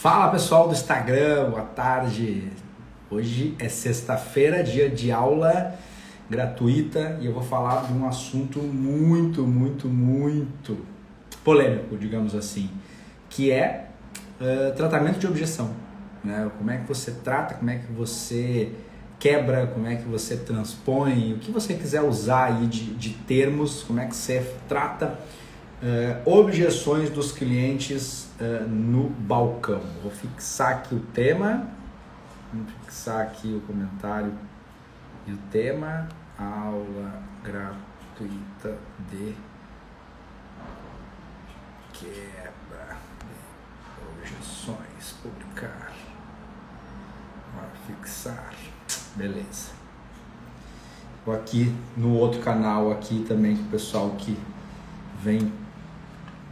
Fala pessoal do Instagram, boa tarde. Hoje é sexta-feira, dia de aula gratuita e eu vou falar de um assunto muito, muito, muito polêmico, digamos assim, que é uh, tratamento de objeção. Né? Como é que você trata, como é que você quebra, como é que você transpõe, o que você quiser usar aí de, de termos, como é que você trata uh, objeções dos clientes uh, no balcão. Vou fixar aqui o tema, vou fixar aqui o comentário e o tema, aula gratuita de quebra de objeções, publicar, vou fixar, beleza. Vou aqui no outro canal aqui também com o pessoal que vem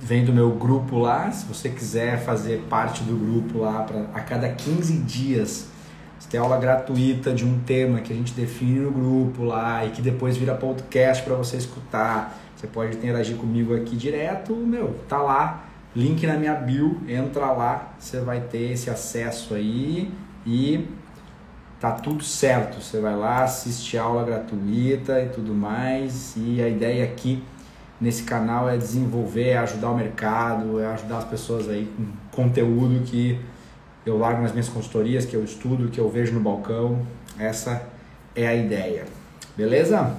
vem do meu grupo lá. Se você quiser fazer parte do grupo lá, pra, a cada 15 dias, você tem aula gratuita de um tema que a gente define no grupo lá e que depois vira podcast para você escutar. Você pode interagir comigo aqui direto, meu, tá lá, link na minha bio, entra lá, você vai ter esse acesso aí e tá tudo certo. Você vai lá, assiste aula gratuita e tudo mais. E a ideia aqui nesse canal é desenvolver, é ajudar o mercado, é ajudar as pessoas aí com conteúdo que eu largo nas minhas consultorias, que eu estudo, que eu vejo no balcão. Essa é a ideia. Beleza?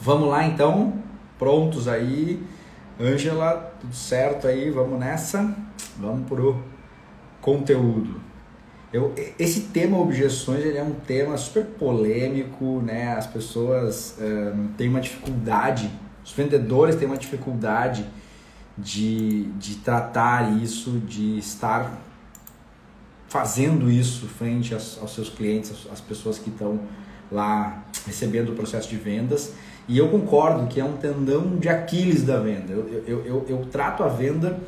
Vamos lá então. Prontos aí. Ângela, tudo certo aí? Vamos nessa. Vamos pro conteúdo. Eu, esse tema objeções ele é um tema super polêmico, né? As pessoas um, têm uma dificuldade os vendedores têm uma dificuldade de, de tratar isso, de estar fazendo isso frente aos, aos seus clientes, às pessoas que estão lá recebendo o processo de vendas. E eu concordo que é um tendão de Aquiles da venda. Eu, eu, eu, eu trato a venda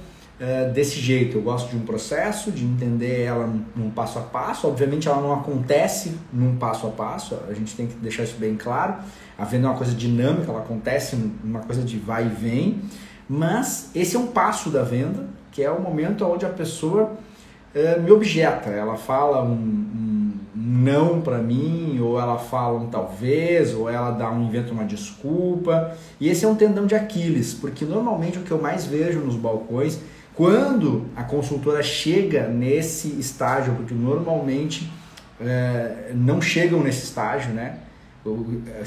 uh, desse jeito. Eu gosto de um processo, de entender ela num, passo a passo. Obviamente, ela não acontece num passo a passo, a gente tem que deixar isso bem claro. A venda é uma coisa dinâmica, ela acontece uma coisa de vai e vem, mas esse é um passo da venda, que é o momento onde a pessoa é, me objeta, ela fala um, um, um não para mim, ou ela fala um talvez, ou ela dá um inventa uma desculpa, e esse é um tendão de Aquiles, porque normalmente o que eu mais vejo nos balcões, quando a consultora chega nesse estágio, porque normalmente é, não chegam nesse estágio, né?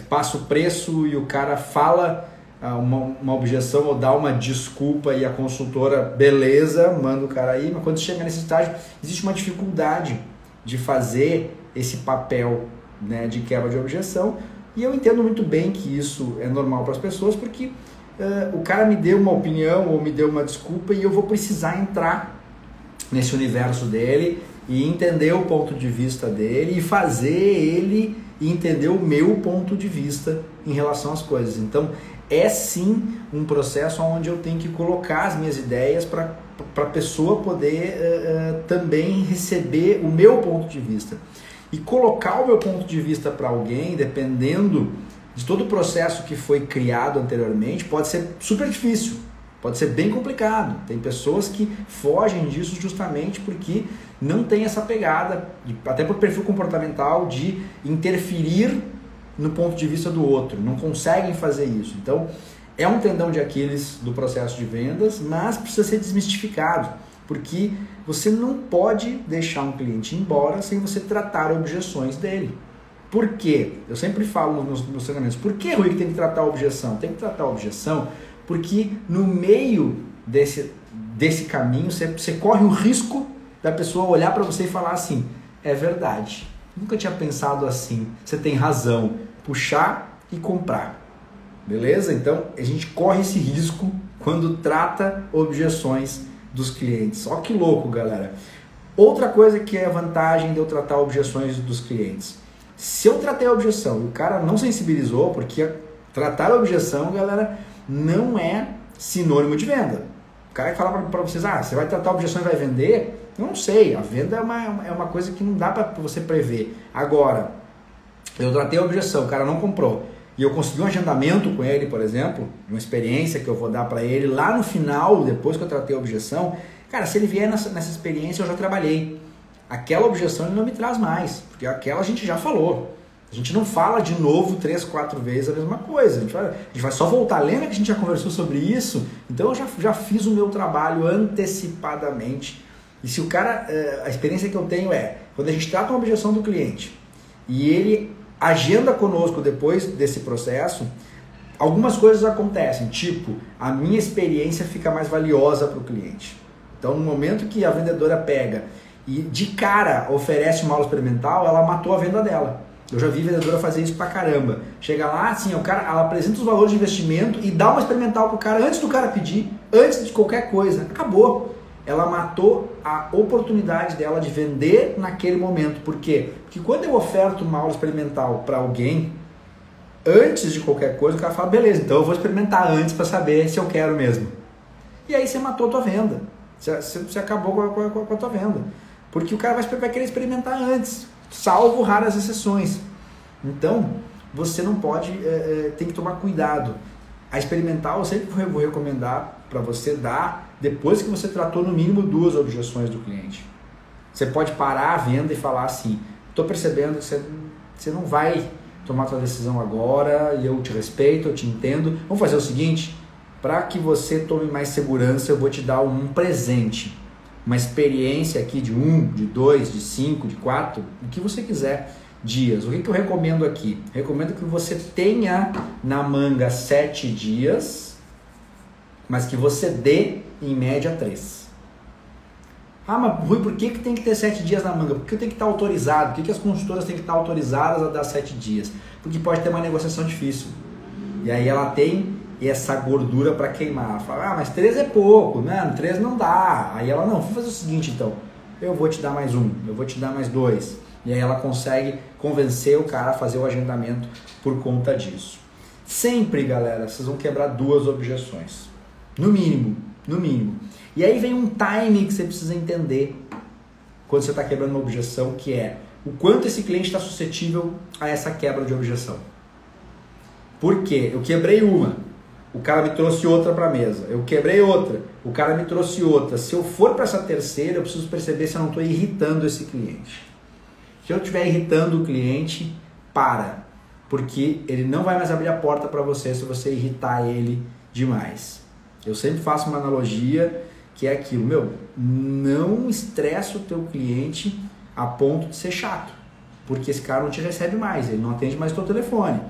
passa o preço e o cara fala ah, uma, uma objeção ou dá uma desculpa e a consultora, beleza, manda o cara aí, mas quando chega nesse estágio, existe uma dificuldade de fazer esse papel né, de quebra de objeção e eu entendo muito bem que isso é normal para as pessoas porque uh, o cara me deu uma opinião ou me deu uma desculpa e eu vou precisar entrar nesse universo dele e entender o ponto de vista dele e fazer ele entender o meu ponto de vista em relação às coisas. Então, é sim um processo onde eu tenho que colocar as minhas ideias para a pessoa poder uh, uh, também receber o meu ponto de vista. E colocar o meu ponto de vista para alguém, dependendo de todo o processo que foi criado anteriormente, pode ser super difícil. Pode ser bem complicado. Tem pessoas que fogem disso justamente porque não tem essa pegada, até por perfil comportamental, de interferir no ponto de vista do outro. Não conseguem fazer isso. Então, é um tendão de Aquiles do processo de vendas, mas precisa ser desmistificado, porque você não pode deixar um cliente embora sem você tratar objeções dele. Por quê? Eu sempre falo nos meus, treinamentos, por que Rui que tem que tratar a objeção? Tem que tratar a objeção porque no meio desse, desse caminho você, você corre o risco da pessoa olhar para você e falar assim: é verdade, nunca tinha pensado assim, você tem razão, puxar e comprar. Beleza? Então a gente corre esse risco quando trata objeções dos clientes. Ó que louco, galera. Outra coisa que é a vantagem de eu tratar objeções dos clientes. Se eu tratei a objeção e o cara não sensibilizou, porque tratar a objeção, galera, não é sinônimo de venda. O cara que fala para vocês, ah, você vai tratar objeção e vai vender, eu não sei, a venda é uma, é uma coisa que não dá para você prever. Agora, eu tratei a objeção, o cara não comprou. e eu consegui um agendamento com ele, por exemplo, uma experiência que eu vou dar para ele lá no final, depois que eu tratei a objeção, cara, se ele vier nessa, nessa experiência eu já trabalhei. Aquela objeção ele não me traz mais, porque aquela a gente já falou. A gente não fala de novo três, quatro vezes a mesma coisa. A gente vai, a gente vai só voltar. Lembra que a gente já conversou sobre isso? Então eu já, já fiz o meu trabalho antecipadamente. E se o cara, eh, a experiência que eu tenho é, quando a gente trata uma objeção do cliente e ele agenda conosco depois desse processo, algumas coisas acontecem, tipo, a minha experiência fica mais valiosa para o cliente. Então, no momento que a vendedora pega e de cara oferece uma aula experimental, ela matou a venda dela. Eu já vi vendedora fazer isso pra caramba. Chega lá, assim, o cara, ela apresenta os valores de investimento e dá uma experimental pro cara antes do cara pedir, antes de qualquer coisa. Acabou ela matou a oportunidade dela de vender naquele momento. Por quê? Porque quando eu oferto uma aula experimental para alguém, antes de qualquer coisa, o cara fala, beleza, então eu vou experimentar antes para saber se eu quero mesmo. E aí você matou a tua venda. Você, você acabou com a, com, a, com a, tua venda. Porque o cara vai, vai querer experimentar antes, salvo raras exceções. Então, você não pode, é, é, tem que tomar cuidado. A experimental eu sempre vou recomendar para você dar depois que você tratou no mínimo duas objeções do cliente. Você pode parar a venda e falar assim: estou percebendo que você, você não vai tomar sua decisão agora e eu te respeito, eu te entendo. Vamos fazer o seguinte: para que você tome mais segurança, eu vou te dar um presente, uma experiência aqui de um, de dois, de cinco, de quatro, o que você quiser dias. O que, que eu recomendo aqui? Recomendo que você tenha na manga sete dias, mas que você dê em média três. Ah, mas Rui, por que, que tem que ter sete dias na manga? Por que tem que estar autorizado? Por que, que as consultoras têm que estar autorizadas a dar sete dias? Porque pode ter uma negociação difícil. E aí ela tem essa gordura para queimar. Fala, ah, mas três é pouco, né? Três não dá. Aí ela, não, vou fazer o seguinte então. Eu vou te dar mais um, eu vou te dar mais dois. E aí ela consegue convencer o cara a fazer o agendamento por conta disso. Sempre, galera, vocês vão quebrar duas objeções. No mínimo no mínimo. E aí vem um time que você precisa entender quando você está quebrando uma objeção, que é o quanto esse cliente está suscetível a essa quebra de objeção. Por quê? Eu quebrei uma, o cara me trouxe outra para a mesa. Eu quebrei outra, o cara me trouxe outra. Se eu for para essa terceira, eu preciso perceber se eu não estou irritando esse cliente. Se eu estiver irritando o cliente, para. Porque ele não vai mais abrir a porta para você se você irritar ele demais. Eu sempre faço uma analogia que é aquilo, meu, não estressa o teu cliente a ponto de ser chato, porque esse cara não te recebe mais, ele não atende mais o teu telefone.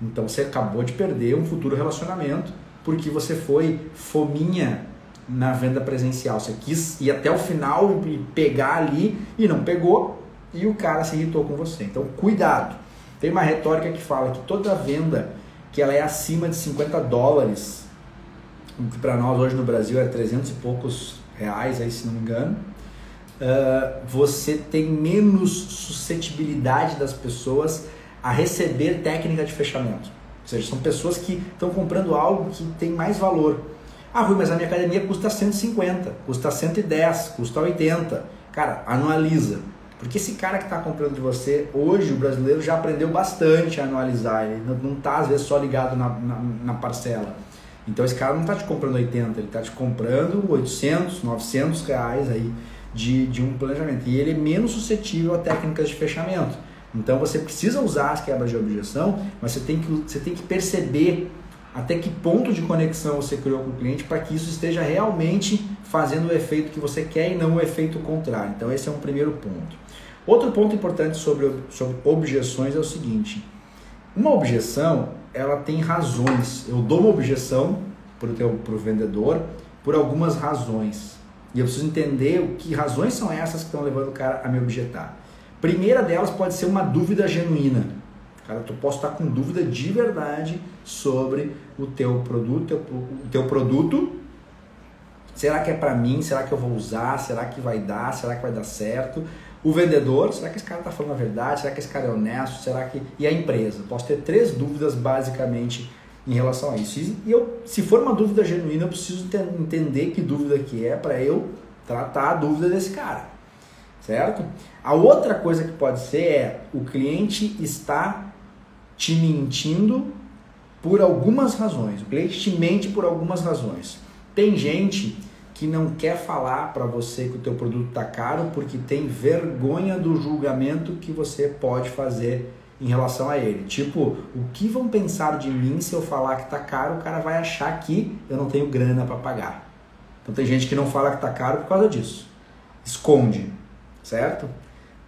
Então você acabou de perder um futuro relacionamento porque você foi fominha na venda presencial. Você quis ir até o final e pegar ali e não pegou e o cara se irritou com você. Então cuidado. Tem uma retórica que fala que toda venda que ela é acima de 50 dólares que para nós hoje no Brasil é 300 e poucos reais, aí se não me engano, uh, você tem menos suscetibilidade das pessoas a receber técnica de fechamento. Ou seja, são pessoas que estão comprando algo que tem mais valor. Ah, Rui, mas a minha academia custa 150, custa 110, custa 80. Cara, anualiza. Porque esse cara que está comprando de você, hoje o brasileiro já aprendeu bastante a anualizar. Ele não está, às vezes, só ligado na, na, na parcela. Então esse cara não está te comprando 80, ele está te comprando 800, 900 reais aí de, de um planejamento. E ele é menos suscetível a técnicas de fechamento. Então você precisa usar as quebras de objeção, mas você tem que, você tem que perceber até que ponto de conexão você criou com o cliente para que isso esteja realmente fazendo o efeito que você quer e não o efeito contrário. Então esse é um primeiro ponto. Outro ponto importante sobre, sobre objeções é o seguinte: uma objeção ela tem razões. Eu dou uma objeção para o vendedor por algumas razões. E eu preciso entender o que razões são essas que estão levando o cara a me objetar. Primeira delas pode ser uma dúvida genuína. Cara, tu posso estar com dúvida de verdade sobre o teu produto, o teu produto. Será que é para mim? Será que eu vou usar? Será que vai dar? Será que vai dar certo? O vendedor, será que esse cara está falando a verdade? Será que esse cara é honesto? Será que e a empresa? Posso ter três dúvidas basicamente em relação a isso. E eu, se for uma dúvida genuína, eu preciso entender que dúvida que é para eu tratar a dúvida desse cara, certo? A outra coisa que pode ser é o cliente está te mentindo por algumas razões. O cliente te mente por algumas razões. Tem gente que não quer falar para você que o teu produto está caro porque tem vergonha do julgamento que você pode fazer em relação a ele. Tipo, o que vão pensar de mim se eu falar que está caro? O cara vai achar que eu não tenho grana para pagar. Então tem gente que não fala que está caro por causa disso. Esconde, certo?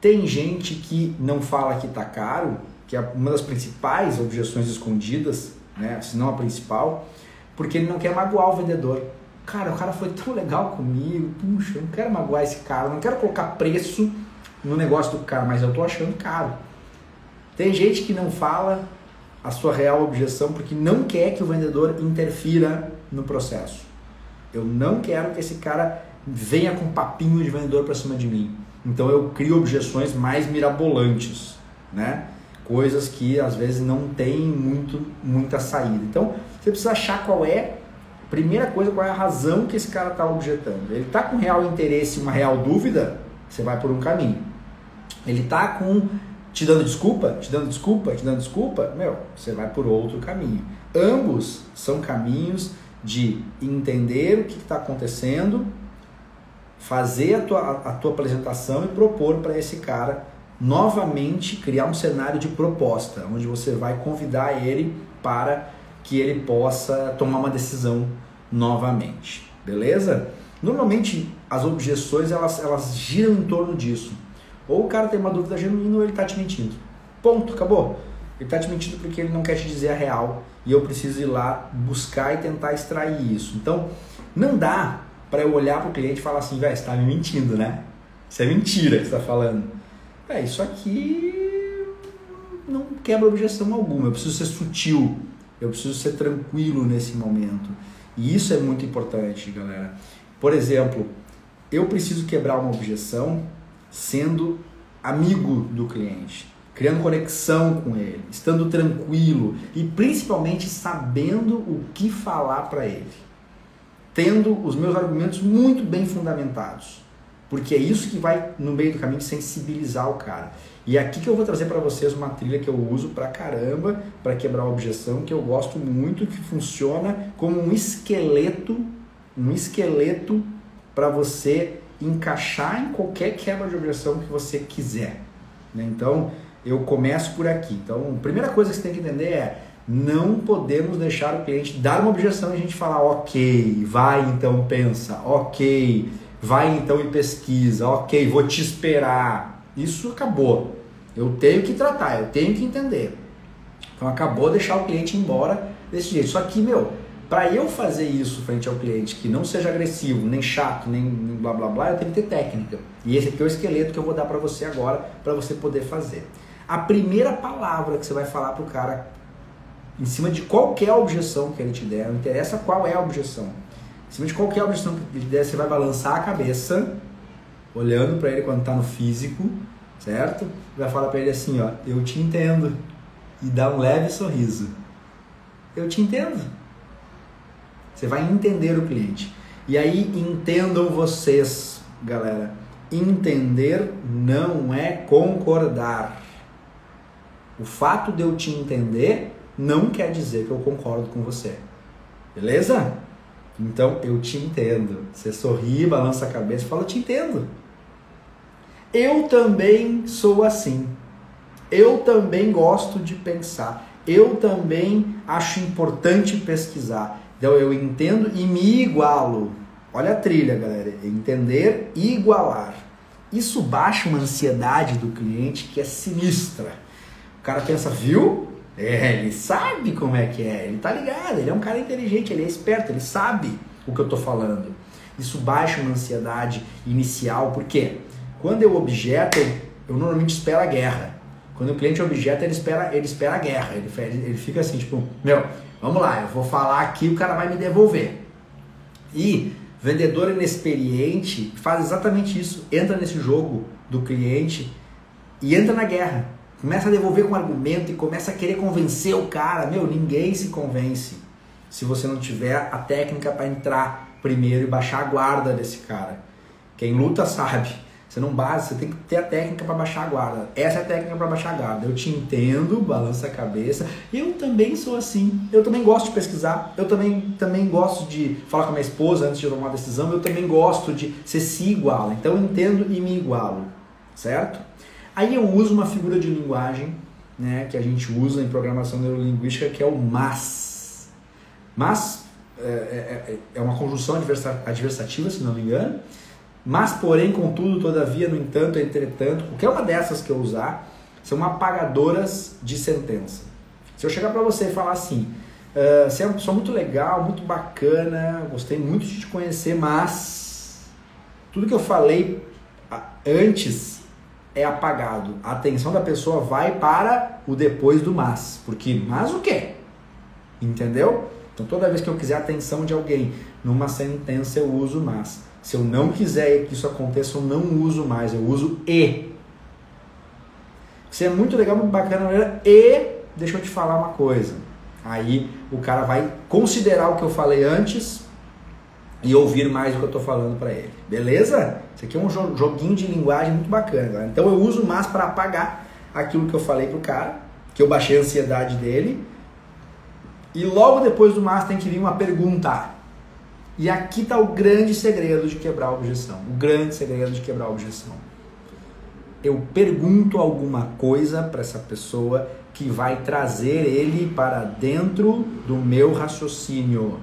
Tem gente que não fala que está caro, que é uma das principais objeções escondidas, né? se não a principal, porque ele não quer magoar o vendedor. Cara, o cara foi tão legal comigo, puxa, eu não quero magoar esse cara, não quero colocar preço no negócio do cara, mas eu tô achando caro. Tem gente que não fala a sua real objeção porque não quer que o vendedor interfira no processo. Eu não quero que esse cara venha com papinho de vendedor para cima de mim. Então eu crio objeções mais mirabolantes, né? Coisas que às vezes não tem muito muita saída. Então você precisa achar qual é Primeira coisa, qual é a razão que esse cara está objetando? Ele está com real interesse, uma real dúvida, você vai por um caminho. Ele está com te dando desculpa, te dando desculpa, te dando desculpa, meu, você vai por outro caminho. Ambos são caminhos de entender o que está acontecendo, fazer a tua, a tua apresentação e propor para esse cara novamente criar um cenário de proposta, onde você vai convidar ele para que ele possa tomar uma decisão novamente, beleza? Normalmente as objeções elas, elas giram em torno disso. Ou o cara tem uma dúvida genuína ou ele está te mentindo. Ponto, acabou. Ele está te mentindo porque ele não quer te dizer a real e eu preciso ir lá buscar e tentar extrair isso. Então, não dá para eu olhar para o cliente e falar assim, velho, você está me mentindo, né? Isso é mentira que você está falando. É, isso aqui não quebra objeção alguma. Eu preciso ser sutil eu preciso ser tranquilo nesse momento. E isso é muito importante, galera. Por exemplo, eu preciso quebrar uma objeção sendo amigo do cliente, criando conexão com ele, estando tranquilo e principalmente sabendo o que falar para ele, tendo os meus argumentos muito bem fundamentados, porque é isso que vai no meio do caminho sensibilizar o cara. E é aqui que eu vou trazer para vocês uma trilha que eu uso pra caramba para quebrar a objeção, que eu gosto muito, que funciona como um esqueleto, um esqueleto para você encaixar em qualquer quebra de objeção que você quiser. Né? Então, eu começo por aqui. Então, a primeira coisa que você tem que entender é não podemos deixar o cliente dar uma objeção e a gente falar, ok, vai então pensa, ok, vai então e pesquisa, ok, vou te esperar. Isso acabou. Eu tenho que tratar, eu tenho que entender. Então acabou deixar o cliente embora desse jeito. Só que, meu, para eu fazer isso frente ao cliente que não seja agressivo, nem chato, nem, blá blá blá, eu tenho que ter técnica. E esse aqui é o esqueleto que eu vou dar para você agora, para você poder fazer. A primeira palavra que você vai falar pro cara em cima de qualquer objeção que ele te der, não interessa qual é a objeção. Em cima de qualquer objeção que ele der, você vai balançar a cabeça, olhando para ele quando está no físico, certo? Vai falar para ele assim, ó, eu te entendo e dá um leve sorriso. Eu te entendo. Você vai entender o cliente. E aí entendam vocês, galera. Entender não é concordar. O fato de eu te entender não quer dizer que eu concordo com você. Beleza? Então eu te entendo. Você sorri, balança a cabeça e fala: te entendo. Eu também sou assim. Eu também gosto de pensar. Eu também acho importante pesquisar. Então eu entendo e me igualo. Olha a trilha, galera. Entender e igualar. Isso baixa uma ansiedade do cliente que é sinistra. O cara pensa, viu? É, ele sabe como é que é, ele tá ligado, ele é um cara inteligente, ele é esperto, ele sabe o que eu tô falando. Isso baixa uma ansiedade inicial, por quê? Quando eu objeto, eu normalmente espero a guerra. Quando o cliente objeta, ele espera, ele espera a guerra. Ele, ele fica assim, tipo, meu, vamos lá, eu vou falar aqui, o cara vai me devolver. E vendedor inexperiente faz exatamente isso. Entra nesse jogo do cliente e entra na guerra. Começa a devolver com argumento e começa a querer convencer o cara. Meu, ninguém se convence se você não tiver a técnica para entrar primeiro e baixar a guarda desse cara. Quem luta sabe. Você não base, você tem que ter a técnica para baixar a guarda. Essa é a técnica para baixar a guarda. Eu te entendo, balança a cabeça. Eu também sou assim. Eu também gosto de pesquisar. Eu também, também gosto de falar com a minha esposa antes de tomar uma decisão. Eu também gosto de ser se iguala. Então eu entendo e me igualo, certo? Aí eu uso uma figura de linguagem, né, que a gente usa em programação neurolinguística, que é o mas. Mas é, é, é, é uma conjunção adversativa, se não me engano mas, porém, contudo, todavia, no entanto, entretanto, qualquer uma dessas que eu usar, são apagadoras de sentença. Se eu chegar para você e falar assim, uh, você é uma pessoa muito legal, muito bacana, gostei muito de te conhecer, mas tudo que eu falei antes é apagado. A atenção da pessoa vai para o depois do mas. Porque mas o quê? Entendeu? Então toda vez que eu quiser a atenção de alguém numa sentença eu uso mas. Se eu não quiser que isso aconteça, eu não uso mais, eu uso e. Isso é muito legal, muito bacana. E deixa eu te falar uma coisa. Aí o cara vai considerar o que eu falei antes e ouvir mais o que eu estou falando para ele. Beleza? Isso aqui é um joguinho de linguagem muito bacana. Galera. Então eu uso mais para apagar aquilo que eu falei pro cara, que eu baixei a ansiedade dele. E logo depois do mas tem que vir uma pergunta. E aqui está o grande segredo de quebrar a objeção. O grande segredo de quebrar a objeção. Eu pergunto alguma coisa para essa pessoa que vai trazer ele para dentro do meu raciocínio.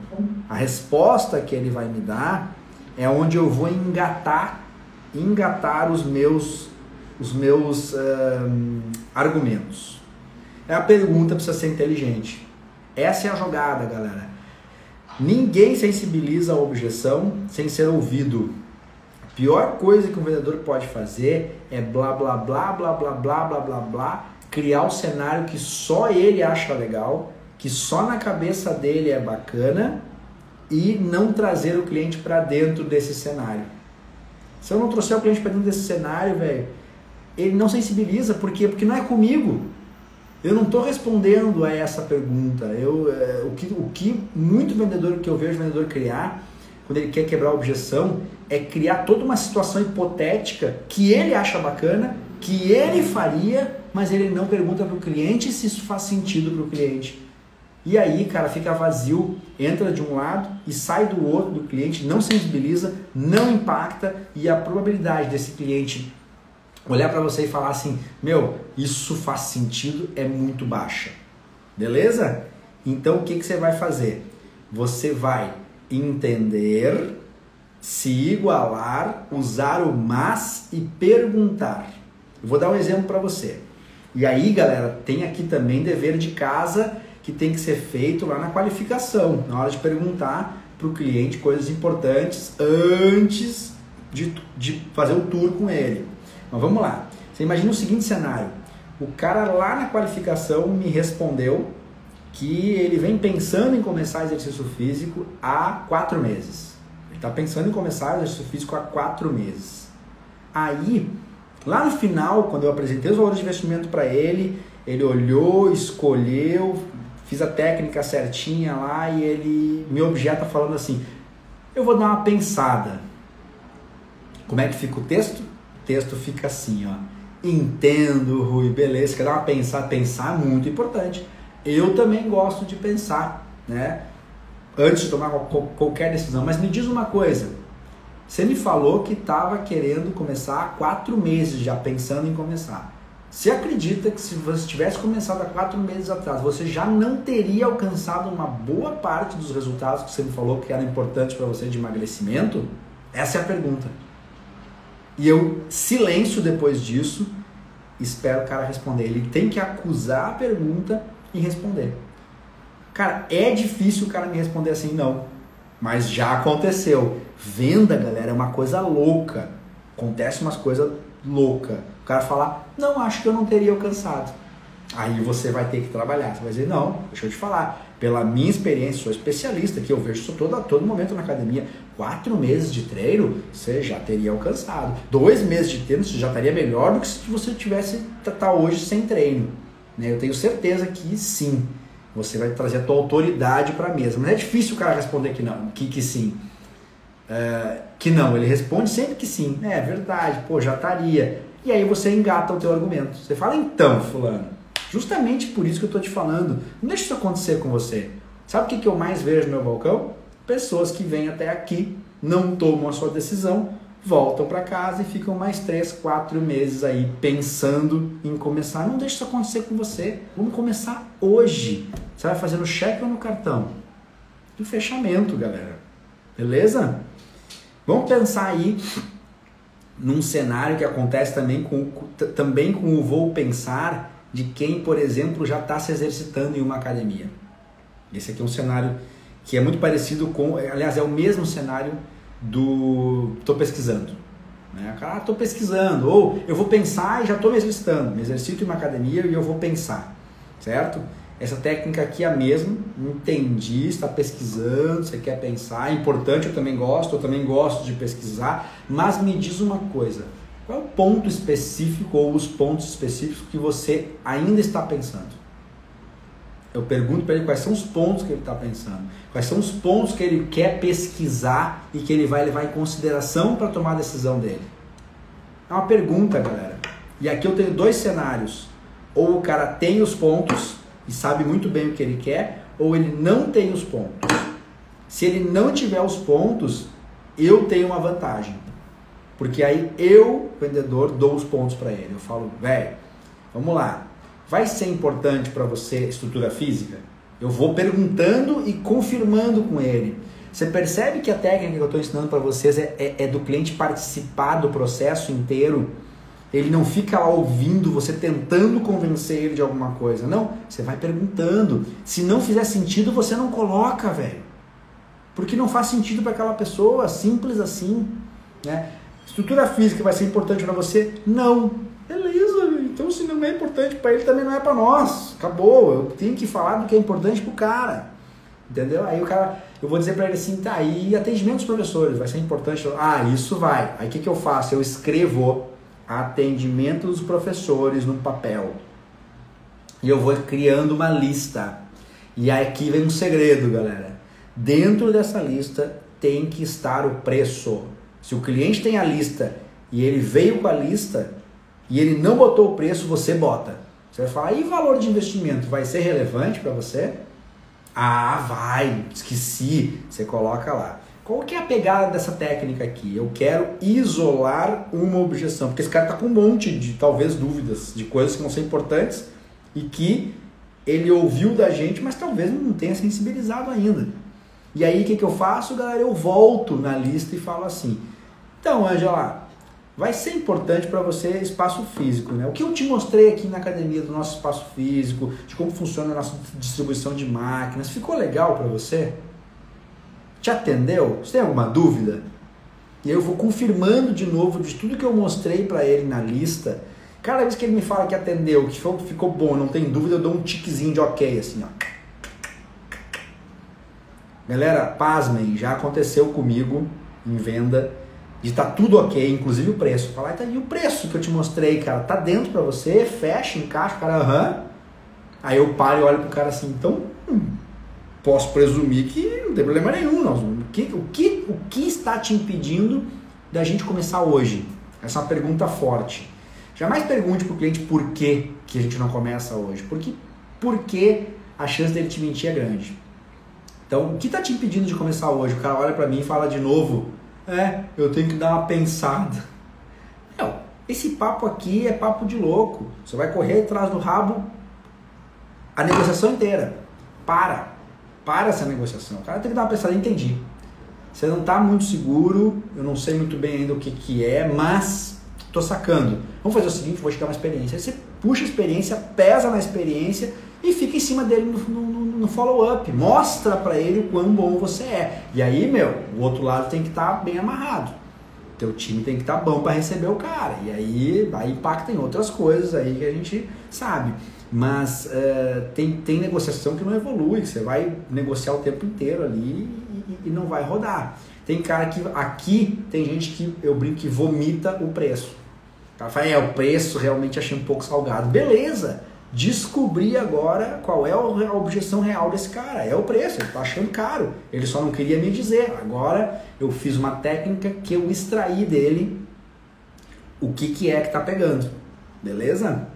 A resposta que ele vai me dar é onde eu vou engatar, engatar os meus, os meus argumentos. É a pergunta precisa ser inteligente. Essa é a jogada, galera. Ninguém sensibiliza a objeção sem ser ouvido. A pior coisa que um vendedor pode fazer é blá blá blá blá blá blá blá blá blá, criar um cenário que só ele acha legal, que só na cabeça dele é bacana e não trazer o cliente para dentro desse cenário. Se eu não trouxer o cliente para dentro desse cenário, velho, ele não sensibiliza, por quê? Porque não é comigo. Eu não estou respondendo a essa pergunta. Eu, é, o, que, o que muito vendedor que eu vejo vendedor criar, quando ele quer quebrar a objeção, é criar toda uma situação hipotética que ele acha bacana, que ele faria, mas ele não pergunta para o cliente se isso faz sentido para o cliente. E aí, cara, fica vazio, entra de um lado e sai do outro do cliente, não sensibiliza, não impacta e a probabilidade desse cliente olhar para você e falar assim: meu, isso faz sentido, é muito baixa. Beleza? Então o que, que você vai fazer? Você vai entender, se igualar, usar o mas e perguntar. Vou dar um exemplo para você. E aí, galera, tem aqui também dever de casa que tem que ser feito lá na qualificação, na hora de perguntar para o cliente coisas importantes antes de, de fazer o tour com ele. Mas vamos lá. Você imagina o seguinte cenário: o cara lá na qualificação me respondeu que ele vem pensando em começar exercício físico há quatro meses. Ele está pensando em começar exercício físico há quatro meses. Aí, lá no final, quando eu apresentei os valores de investimento para ele, ele olhou, escolheu, fiz a técnica certinha lá e ele me objeta falando assim: eu vou dar uma pensada. Como é que fica o texto? texto fica assim, ó. Entendo, Rui, beleza. Quer dar uma pensar? Pensar é muito importante. Eu também gosto de pensar, né? Antes de tomar qualquer decisão. Mas me diz uma coisa. Você me falou que estava querendo começar há quatro meses já, pensando em começar. Você acredita que se você tivesse começado há quatro meses atrás, você já não teria alcançado uma boa parte dos resultados que você me falou que eram importantes para você de emagrecimento? Essa é a pergunta. E eu silêncio depois disso, espero o cara responder. Ele tem que acusar a pergunta e responder. Cara, é difícil o cara me responder assim, não. Mas já aconteceu. Venda, galera, é uma coisa louca. Acontece umas coisas loucas. O cara falar, não, acho que eu não teria alcançado. Aí você vai ter que trabalhar. Você vai dizer, não, deixa eu te falar. Pela minha experiência, sou especialista, que eu vejo isso todo, todo momento na academia. Quatro meses de treino, você já teria alcançado. Dois meses de treino, você já estaria melhor do que se você tivesse tá, tá hoje sem treino. Né? Eu tenho certeza que sim. Você vai trazer a tua autoridade para a mesa. Mas é difícil o cara responder que não, que, que sim. Uh, que não, ele responde sempre que sim. É, é verdade, pô, já estaria. E aí você engata o teu argumento. Você fala, então, fulano, justamente por isso que eu estou te falando, não deixa isso acontecer com você. Sabe o que, que eu mais vejo no meu balcão? Pessoas que vêm até aqui, não tomam a sua decisão, voltam para casa e ficam mais três, quatro meses aí pensando em começar. Não deixe isso acontecer com você. Vamos começar hoje. Você vai fazer no cheque ou no cartão? Do fechamento, galera. Beleza? Vamos pensar aí num cenário que acontece também com, também com o vou pensar de quem, por exemplo, já está se exercitando em uma academia. Esse aqui é um cenário que é muito parecido com, aliás, é o mesmo cenário do estou pesquisando. Né? Ah, estou pesquisando, ou eu vou pensar e já estou me exercitando, me exercito em uma academia e eu vou pensar, certo? Essa técnica aqui é a mesma, entendi, está pesquisando, você quer pensar, é importante, eu também gosto, eu também gosto de pesquisar, mas me diz uma coisa, qual é o ponto específico ou os pontos específicos que você ainda está pensando? Eu pergunto para ele quais são os pontos que ele está pensando, quais são os pontos que ele quer pesquisar e que ele vai levar em consideração para tomar a decisão dele. É uma pergunta, galera. E aqui eu tenho dois cenários. Ou o cara tem os pontos e sabe muito bem o que ele quer, ou ele não tem os pontos. Se ele não tiver os pontos, eu tenho uma vantagem. Porque aí eu, vendedor, dou os pontos para ele. Eu falo, velho, vamos lá. Vai ser importante para você estrutura física? Eu vou perguntando e confirmando com ele. Você percebe que a técnica que eu estou ensinando para vocês é, é, é, do cliente participar do processo inteiro? Ele não fica lá ouvindo você tentando convencer ele de alguma coisa. Não, você vai perguntando. Se não fizer sentido, você não coloca, velho. Porque não faz sentido para aquela pessoa, simples assim. Né? Estrutura física vai ser importante para você? Não. Beleza, então se não é importante para ele, também não é para nós. Acabou. Eu tenho que falar do que é importante pro cara. Entendeu? Aí o cara, eu vou dizer para ele assim, tá, e atendimento dos professores, vai ser importante? Ah, isso vai. Aí o que, que eu faço? Eu escrevo atendimento dos professores no papel. E eu vou criando uma lista. E aqui vem um segredo, galera. Dentro dessa lista tem que estar o preço. Se o cliente tem a lista e ele veio com a lista, e ele não botou o preço, você bota. Você vai falar, e valor de investimento vai ser relevante para você? Ah, vai, esqueci. Você coloca lá. Qual que é a pegada dessa técnica aqui? Eu quero isolar uma objeção, porque esse cara está com um monte de, talvez, dúvidas de coisas que vão ser importantes e que ele ouviu da gente, mas talvez não tenha sensibilizado ainda. E aí, o que, que eu faço, galera? Eu volto na lista e falo assim, então, Angela, vai ser importante para você espaço físico, né? O que eu te mostrei aqui na academia do nosso espaço físico, de como funciona a nossa distribuição de máquinas, ficou legal para você? Te atendeu? Você tem alguma dúvida? E eu vou confirmando de novo de tudo que eu mostrei para ele na lista. Cada vez que ele me fala que atendeu, que ficou bom, não tem dúvida, eu dou um tiquezinho de ok, assim, ó. Galera, pasmem, já aconteceu comigo em venda de tá tudo ok, inclusive o preço. Falar, tá, e o preço que eu te mostrei, cara, tá dentro para você, fecha, encaixa, cara, aham. Aí eu paro e olho pro cara assim, então hum, posso presumir que não tem problema nenhum. Nós, o, que, o, que, o que está te impedindo da gente começar hoje? Essa é uma pergunta forte. Jamais pergunte pro cliente por que, que a gente não começa hoje. Porque, porque a chance dele te mentir é grande. Então, o que está te impedindo de começar hoje? O cara olha para mim e fala de novo, é, eu tenho que dar uma pensada. Não, esse papo aqui é papo de louco. Você vai correr atrás do rabo a negociação inteira. Para. Para essa negociação. O cara tem que dar uma pensada, entendi. Você não está muito seguro, eu não sei muito bem ainda o que, que é, mas estou sacando. Vamos fazer o seguinte, vou te dar uma experiência. Aí você puxa a experiência, pesa na experiência e fica em cima dele no, no, no follow-up. Mostra para ele o quão bom você é. E aí, meu, o outro lado tem que estar tá bem amarrado. Teu time tem que estar tá bom para receber o cara. E aí, aí impacta em outras coisas aí que a gente sabe. Mas uh, tem, tem negociação que não evolui, que você vai negociar o tempo inteiro ali e, e não vai rodar. Tem cara que aqui tem gente que eu brinco que vomita o preço. Fala, é, o preço realmente achei um pouco salgado. Beleza, descobri agora qual é a objeção real desse cara. É o preço, ele tá achando caro. Ele só não queria me dizer. Agora eu fiz uma técnica que eu extraí dele o que, que é que tá pegando. Beleza?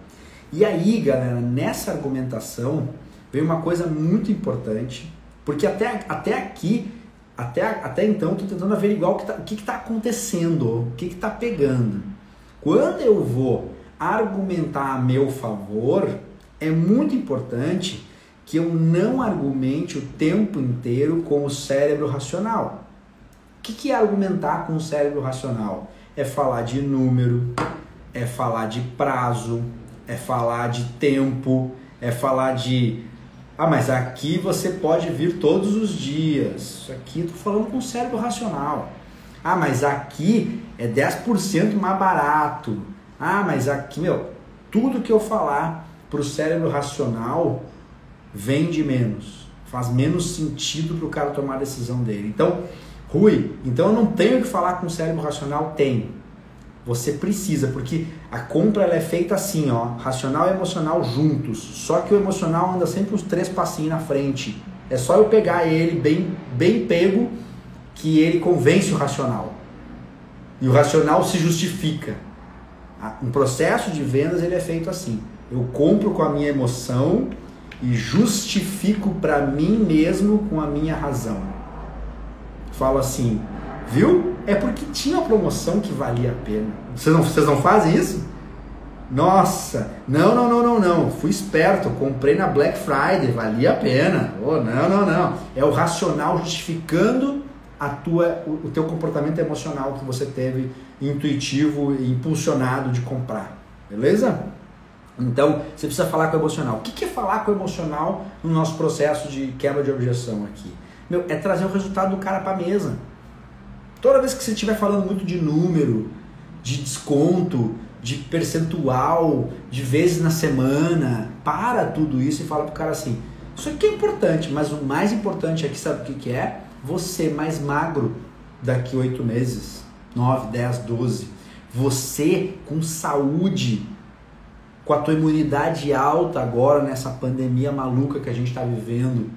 E aí, galera, nessa argumentação vem uma coisa muito importante, porque até, até aqui, até, até então, estou tentando averiguar o que está que tá acontecendo, o que está pegando. Quando eu vou argumentar a meu favor, é muito importante que eu não argumente o tempo inteiro com o cérebro racional. O que, que é argumentar com o cérebro racional? É falar de número, é falar de prazo, é falar de tempo, é falar de. Ah, mas aqui você pode vir todos os dias. Aqui tô falando com o cérebro racional. Ah, mas aqui é 10% mais barato. Ah, mas aqui, meu, tudo que eu falar para o cérebro racional vende menos. Faz menos sentido para o cara tomar a decisão dele. Então, Rui, então eu não tenho que falar com o cérebro racional? Tem. Você precisa, porque a compra ela é feita assim, ó, racional e emocional juntos. Só que o emocional anda sempre uns três passinhos na frente. É só eu pegar ele bem, bem pego que ele convence o racional. E o racional se justifica. Um processo de vendas ele é feito assim. Eu compro com a minha emoção e justifico para mim mesmo com a minha razão. Falo assim, Viu? É porque tinha promoção que valia a pena. Vocês não, vocês não fazem isso? Nossa, não, não, não, não, não. Fui esperto, comprei na Black Friday, valia a pena. Oh, não, não, não. É o racional justificando a tua, o, o teu comportamento emocional que você teve intuitivo e impulsionado de comprar. Beleza? Então, você precisa falar com o emocional. O que é falar com o emocional no nosso processo de quebra de objeção aqui? Meu, é trazer o resultado do cara para a mesa. Toda vez que você estiver falando muito de número, de desconto, de percentual, de vezes na semana, para tudo isso e fala pro cara assim: Isso aqui é importante, mas o mais importante aqui, sabe o que, que é? Você mais magro daqui oito meses, nove, dez, doze. Você com saúde, com a tua imunidade alta agora nessa pandemia maluca que a gente está vivendo.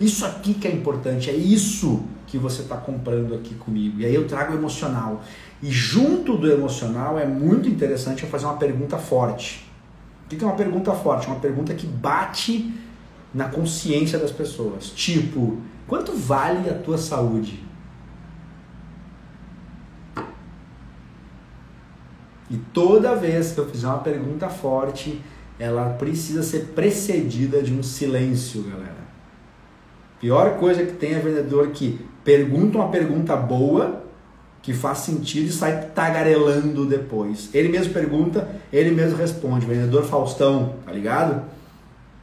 Isso aqui que é importante, é isso que você está comprando aqui comigo. E aí eu trago o emocional. E junto do emocional é muito interessante eu fazer uma pergunta forte. O que é uma pergunta forte? Uma pergunta que bate na consciência das pessoas. Tipo, quanto vale a tua saúde? E toda vez que eu fizer uma pergunta forte, ela precisa ser precedida de um silêncio, galera. Pior coisa que tem é vendedor que pergunta uma pergunta boa que faz sentido e sai tagarelando depois. Ele mesmo pergunta, ele mesmo responde. Vendedor Faustão, tá ligado?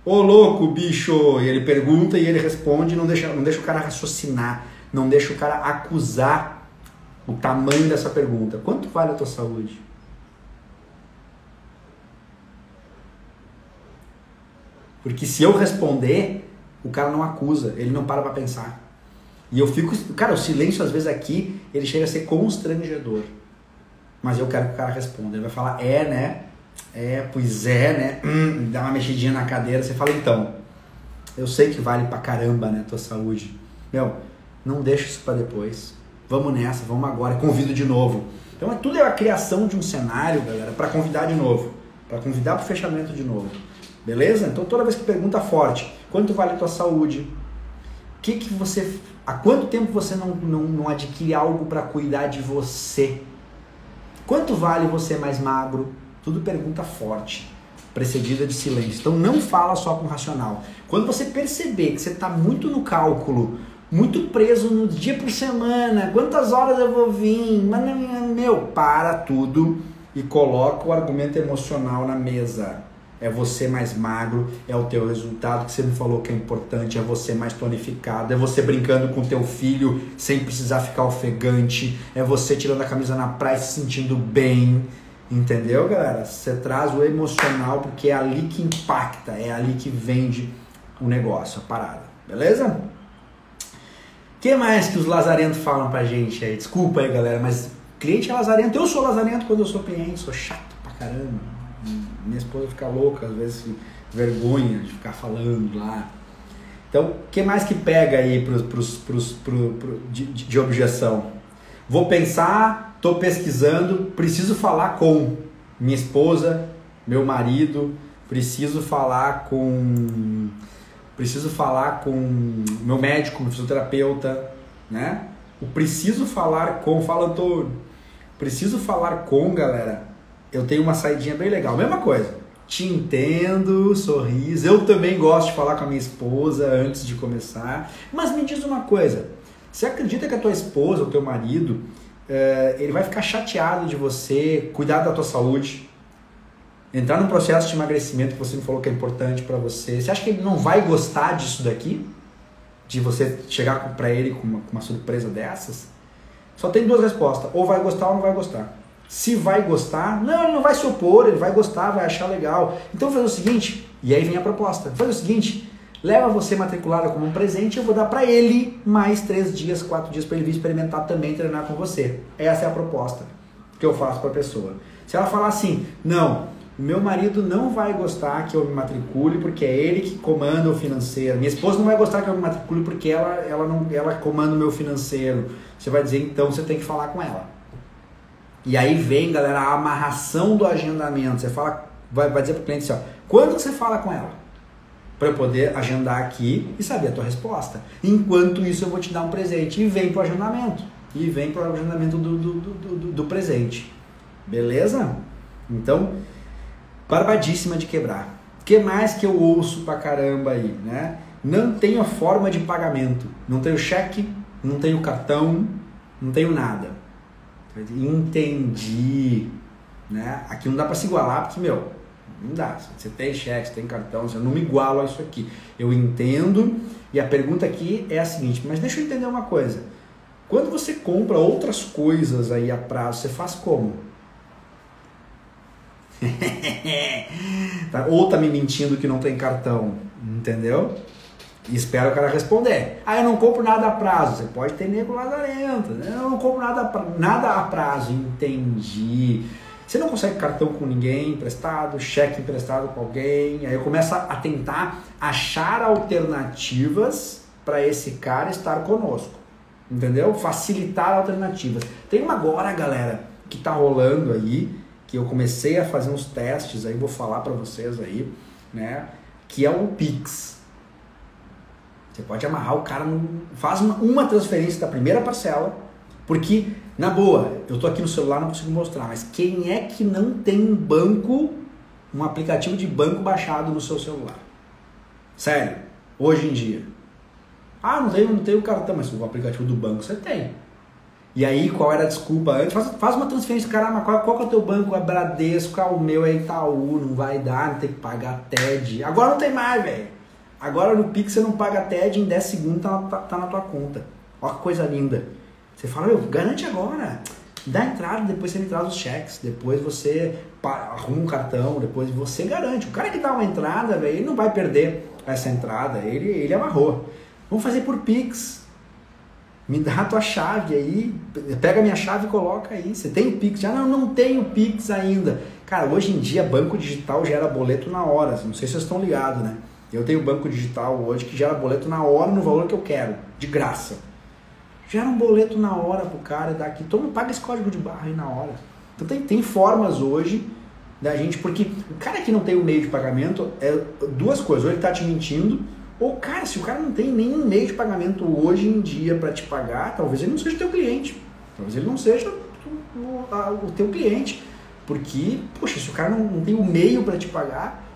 Ô louco, bicho! E ele pergunta e ele responde, não deixa, não deixa o cara raciocinar, não deixa o cara acusar o tamanho dessa pergunta. Quanto vale a tua saúde? Porque se eu responder, o cara não acusa, ele não para pra pensar. E eu fico. Cara, o silêncio às vezes aqui ele chega a ser constrangedor. Mas eu quero que o cara responda. Ele vai falar, é, né? É, pois é, né? Hum, dá uma mexidinha na cadeira. Você fala, então. Eu sei que vale pra caramba, né? Tua saúde. Meu, não deixa isso pra depois. Vamos nessa, vamos agora. Convido de novo. Então, é tudo é a criação de um cenário, galera, para convidar de novo. para convidar pro fechamento de novo. Beleza? Então, toda vez que pergunta forte, quanto vale tua saúde? Que, que você Há quanto tempo você não, não, não adquire algo para cuidar de você? Quanto vale você mais magro? Tudo pergunta forte, precedida de silêncio. Então não fala só com racional. Quando você perceber que você está muito no cálculo, muito preso no dia por semana, quantas horas eu vou vir, meu, para tudo e coloca o argumento emocional na mesa é você mais magro, é o teu resultado que você me falou que é importante, é você mais tonificado, é você brincando com teu filho sem precisar ficar ofegante, é você tirando a camisa na praia se sentindo bem, entendeu, galera? Você traz o emocional porque é ali que impacta, é ali que vende o negócio, a parada, beleza? que mais que os lazarentos falam pra gente aí? Desculpa aí, galera, mas cliente é lazarento. Eu sou lazarento quando eu sou cliente, sou chato pra caramba. Minha esposa fica louca, às vezes vergonha de ficar falando lá. Então, o que mais que pega aí pros, pros, pros, pro, pro, de, de objeção? Vou pensar, estou pesquisando, preciso falar com minha esposa, meu marido, preciso falar com preciso falar com meu médico, meu fisioterapeuta, né? O preciso falar com, fala Antônio, preciso falar com, galera. Eu tenho uma saidinha bem legal, mesma coisa. Te entendo, sorriso. Eu também gosto de falar com a minha esposa antes de começar. Mas me diz uma coisa: você acredita que a tua esposa, o teu marido, eh, ele vai ficar chateado de você cuidar da tua saúde, entrar num processo de emagrecimento que você me falou que é importante para você? Você acha que ele não vai gostar disso daqui? De você chegar para ele com uma, com uma surpresa dessas? Só tem duas respostas: ou vai gostar ou não vai gostar. Se vai gostar, não, ele não vai se opor, ele vai gostar, vai achar legal. Então fazer o seguinte, e aí vem a proposta. Fazer o seguinte, leva você matriculada como um presente, eu vou dar para ele mais três dias, quatro dias para ele vir experimentar também treinar com você. Essa é a proposta que eu faço para a pessoa. Se ela falar assim, não, meu marido não vai gostar que eu me matricule porque é ele que comanda o financeiro. Minha esposa não vai gostar que eu me matricule porque ela, ela, não, ela comanda o meu financeiro. Você vai dizer, então você tem que falar com ela. E aí vem, galera, a amarração do agendamento. Você fala, vai, vai dizer para o cliente assim, ó, quando você fala com ela? Para eu poder agendar aqui e saber a tua resposta. Enquanto isso, eu vou te dar um presente. E vem para o agendamento. E vem para o agendamento do, do, do, do, do presente. Beleza? Então, barbadíssima de quebrar. O que mais que eu ouço pra caramba aí, né? Não tenho forma de pagamento. Não tenho cheque, não tenho cartão, não tenho nada. Entendi. Né? Aqui não dá para se igualar, porque, meu, não dá. Você tem cheque, você tem cartão, você não me igualo a isso aqui. Eu entendo, e a pergunta aqui é a seguinte, mas deixa eu entender uma coisa. Quando você compra outras coisas aí a prazo, você faz como? Tá, ou tá me mentindo que não tem cartão, entendeu? E espera o cara responder. Ah, eu não compro nada a prazo. Você pode ter nego lazarento. Né? Eu não compro nada a, nada a prazo. Entendi. Você não consegue cartão com ninguém emprestado, cheque emprestado com alguém. Aí eu começo a tentar achar alternativas para esse cara estar conosco. Entendeu? Facilitar alternativas. Tem uma agora, galera, que tá rolando aí, que eu comecei a fazer uns testes aí, vou falar para vocês aí, né? Que é o Pix. Você pode amarrar o cara, no, faz uma, uma transferência da primeira parcela, porque, na boa, eu tô aqui no celular, não consigo mostrar, mas quem é que não tem um banco, um aplicativo de banco baixado no seu celular? Sério, hoje em dia. Ah, não tenho, não tenho cartão, mas o aplicativo do banco você tem. E aí, qual era a desculpa antes? Faz, faz uma transferência, caramba, qual, qual que é o teu banco? É Bradesco, ah, o meu é Itaú, não vai dar, não tem que pagar TED. Agora não tem mais, velho. Agora no Pix você não paga TED, em 10 segundos tá, tá, tá na tua conta. Olha que coisa linda. Você fala, meu, garante agora. Dá entrada, depois você me traz os cheques, depois você arruma um cartão, depois você garante. O cara que dá uma entrada, velho, ele não vai perder essa entrada, ele, ele amarrou. Vamos fazer por Pix. Me dá a tua chave aí, pega a minha chave e coloca aí. Você tem o Pix? Já não, não tenho Pix ainda. Cara, hoje em dia banco digital gera boleto na hora. Não sei se vocês estão ligados, né? Eu tenho banco digital hoje que gera boleto na hora no valor que eu quero, de graça. Gera um boleto na hora pro cara daqui, toma, paga esse código de barra aí na hora. Então tem, tem formas hoje da gente, porque o cara que não tem o meio de pagamento é duas coisas, ou ele tá te mentindo, ou cara, se o cara não tem nenhum meio de pagamento hoje em dia para te pagar, talvez ele não seja teu cliente. Talvez ele não seja o, o, o teu cliente. Porque, poxa, se o cara não, não tem o meio para te pagar,